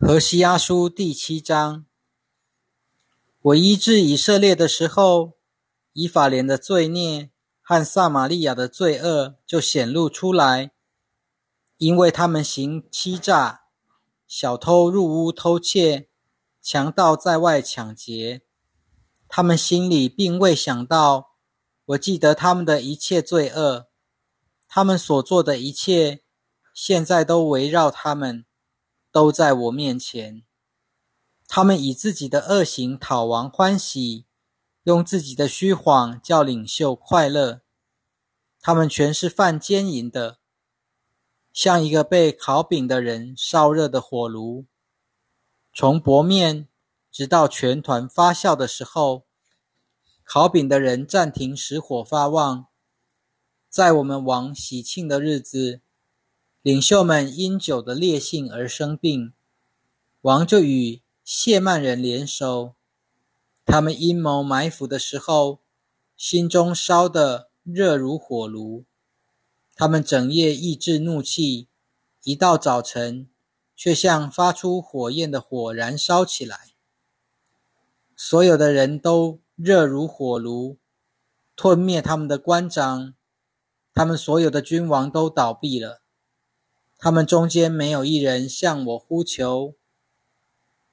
何西阿书第七章，我医治以色列的时候，以法莲的罪孽和撒玛利亚的罪恶就显露出来，因为他们行欺诈，小偷入屋偷窃，强盗在外抢劫，他们心里并未想到，我记得他们的一切罪恶，他们所做的一切，现在都围绕他们。都在我面前，他们以自己的恶行讨王欢喜，用自己的虚谎叫领袖快乐。他们全是犯奸淫的，像一个被烤饼的人烧热的火炉，从薄面直到全团发酵的时候，烤饼的人暂停使火发旺。在我们王喜庆的日子。领袖们因酒的烈性而生病，王就与谢曼人联手。他们阴谋埋伏的时候，心中烧得热如火炉。他们整夜抑制怒气，一到早晨，却像发出火焰的火燃烧起来。所有的人都热如火炉，吞灭他们的官长，他们所有的君王都倒闭了。他们中间没有一人向我呼求。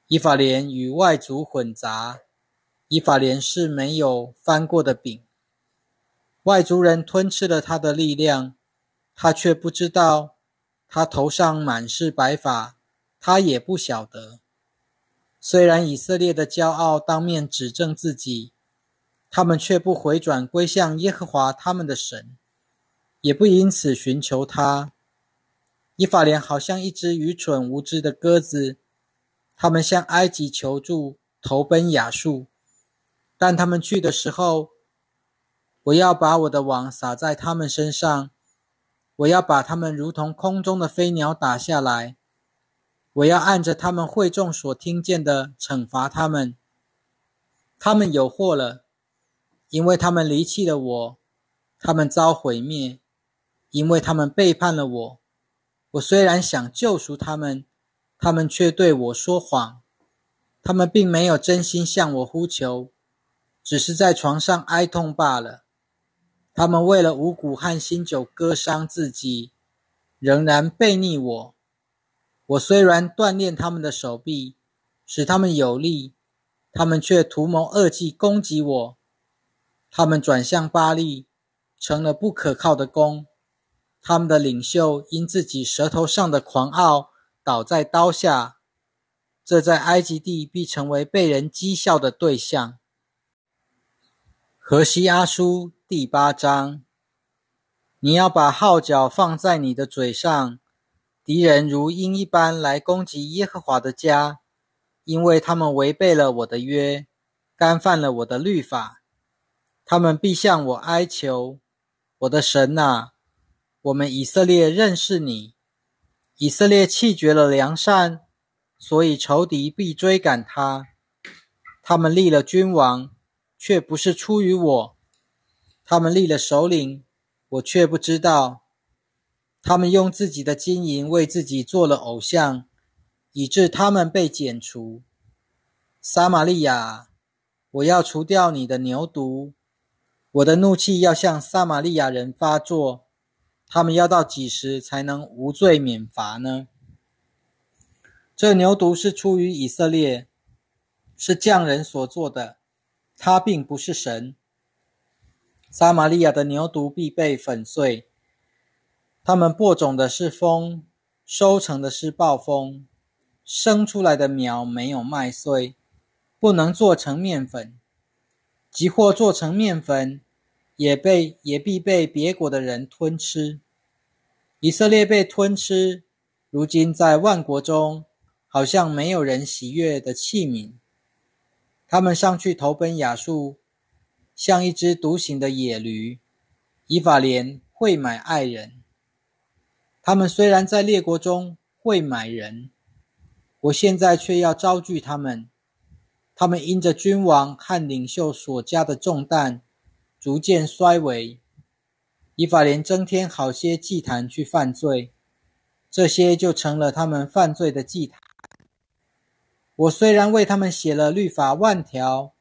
以法莲与外族混杂，以法莲是没有翻过的饼。外族人吞吃了他的力量，他却不知道。他头上满是白发，他也不晓得。虽然以色列的骄傲当面指证自己，他们却不回转归向耶和华他们的神，也不因此寻求他。以法莲好像一只愚蠢无知的鸽子，他们向埃及求助，投奔亚述。但他们去的时候，我要把我的网撒在他们身上，我要把他们如同空中的飞鸟打下来，我要按着他们会众所听见的惩罚他们。他们有祸了，因为他们离弃了我；他们遭毁灭，因为他们背叛了我。我虽然想救赎他们，他们却对我说谎。他们并没有真心向我呼求，只是在床上哀痛罢了。他们为了五谷和新酒割伤自己，仍然背逆我。我虽然锻炼他们的手臂，使他们有力，他们却图谋恶计攻击我。他们转向巴利，成了不可靠的弓。他们的领袖因自己舌头上的狂傲倒在刀下，这在埃及地必成为被人讥笑的对象。荷西阿书第八章，你要把号角放在你的嘴上，敌人如鹰一般来攻击耶和华的家，因为他们违背了我的约，干犯了我的律法，他们必向我哀求，我的神呐！我们以色列认识你，以色列弃绝了良善，所以仇敌必追赶他。他们立了君王，却不是出于我；他们立了首领，我却不知道。他们用自己的金银为自己做了偶像，以致他们被剪除。撒玛利亚，我要除掉你的牛犊，我的怒气要向撒玛利亚人发作。他们要到几时才能无罪免罚呢？这牛犊是出于以色列，是匠人所做的，它并不是神。撒玛利亚的牛犊必被粉碎。他们播种的是风，收成的是暴风，生出来的苗没有麦穗，不能做成面粉，即或做成面粉。也被也必被别国的人吞吃。以色列被吞吃，如今在万国中，好像没有人喜悦的器皿。他们上去投奔亚述，像一只独行的野驴。以法莲会买爱人。他们虽然在列国中会买人，我现在却要招聚他们。他们因着君王和领袖所加的重担。逐渐衰微，以法莲增添好些祭坛去犯罪，这些就成了他们犯罪的祭坛。我虽然为他们写了律法万条，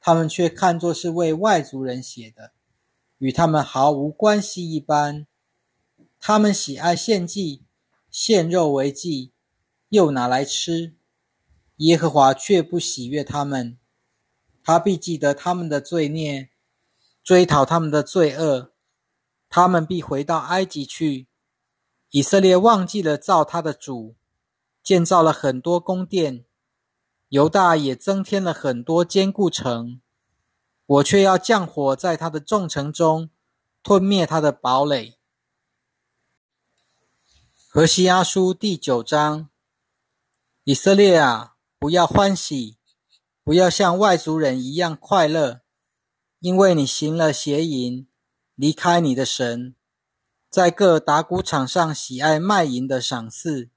他们却看作是为外族人写的，与他们毫无关系一般。他们喜爱献祭，献肉为祭，又拿来吃。耶和华却不喜悦他们，他必记得他们的罪孽，追讨他们的罪恶，他们必回到埃及去。以色列忘记了造他的主，建造了很多宫殿，犹大也增添了很多坚固城。我却要降火在他的众城中，吞灭他的堡垒。何西阿书第九章，以色列啊！不要欢喜，不要像外族人一样快乐，因为你行了邪淫，离开你的神，在各打谷场上喜爱卖淫的赏赐，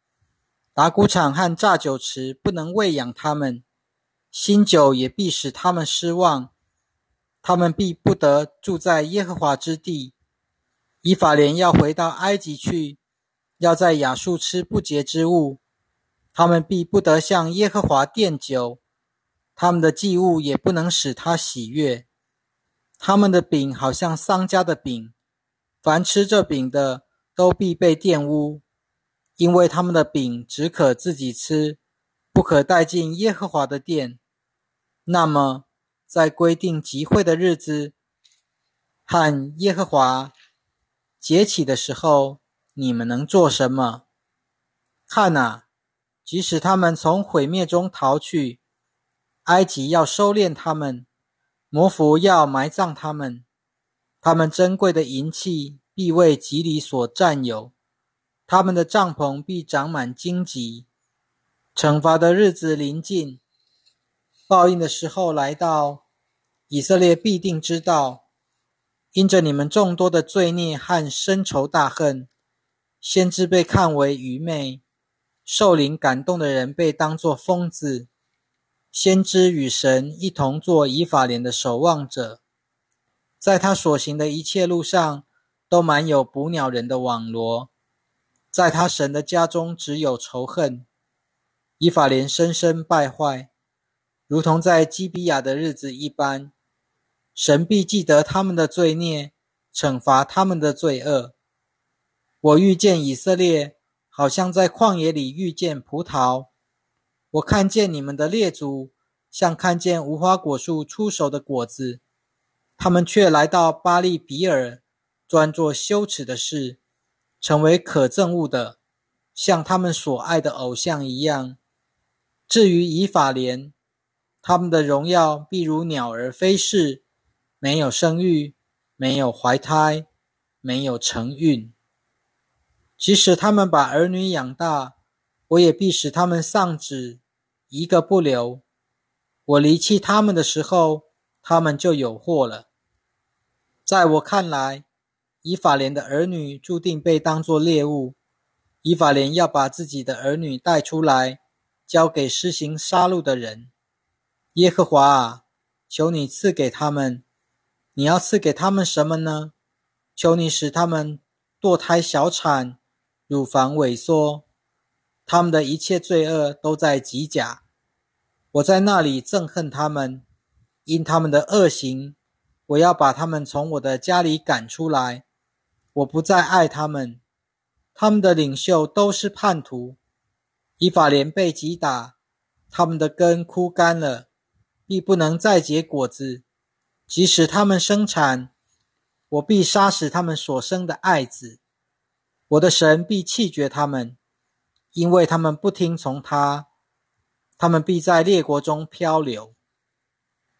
打谷场和榨酒池不能喂养他们，新酒也必使他们失望，他们必不得住在耶和华之地。以法莲要回到埃及去，要在亚述吃不洁之物。他们必不得向耶和华奠酒，他们的祭物也不能使他喜悦。他们的饼好像丧家的饼，凡吃这饼的都必被玷污，因为他们的饼只可自己吃，不可带进耶和华的殿。那么，在规定集会的日子和耶和华节起的时候，你们能做什么？看哪！即使他们从毁灭中逃去，埃及要收敛他们，摩弗要埋葬他们，他们珍贵的银器必为吉里所占有，他们的帐篷必长满荆棘。惩罚的日子临近，报应的时候来到，以色列必定知道，因着你们众多的罪孽和深仇大恨，先知被看为愚昧。受灵感动的人被当作疯子，先知与神一同做以法莲的守望者，在他所行的一切路上都满有捕鸟人的网罗，在他神的家中只有仇恨。以法莲深深败坏，如同在基比亚的日子一般。神必记得他们的罪孽，惩罚他们的罪恶。我遇见以色列。好像在旷野里遇见葡萄，我看见你们的列祖，像看见无花果树出熟的果子，他们却来到巴利比尔，专做羞耻的事，成为可憎恶的，像他们所爱的偶像一样。至于以法莲，他们的荣耀必如鸟儿飞逝，没有生育，没有怀胎，没有承孕。即使他们把儿女养大，我也必使他们丧子，一个不留。我离弃他们的时候，他们就有祸了。在我看来，以法莲的儿女注定被当作猎物。以法莲要把自己的儿女带出来，交给施行杀戮的人。耶和华啊，求你赐给他们。你要赐给他们什么呢？求你使他们堕胎小产。乳房萎缩，他们的一切罪恶都在极甲。我在那里憎恨他们，因他们的恶行，我要把他们从我的家里赶出来。我不再爱他们，他们的领袖都是叛徒。以法莲被击打，他们的根枯干了，必不能再结果子。即使他们生产，我必杀死他们所生的爱子。我的神必弃绝他们，因为他们不听从他，他们必在列国中漂流。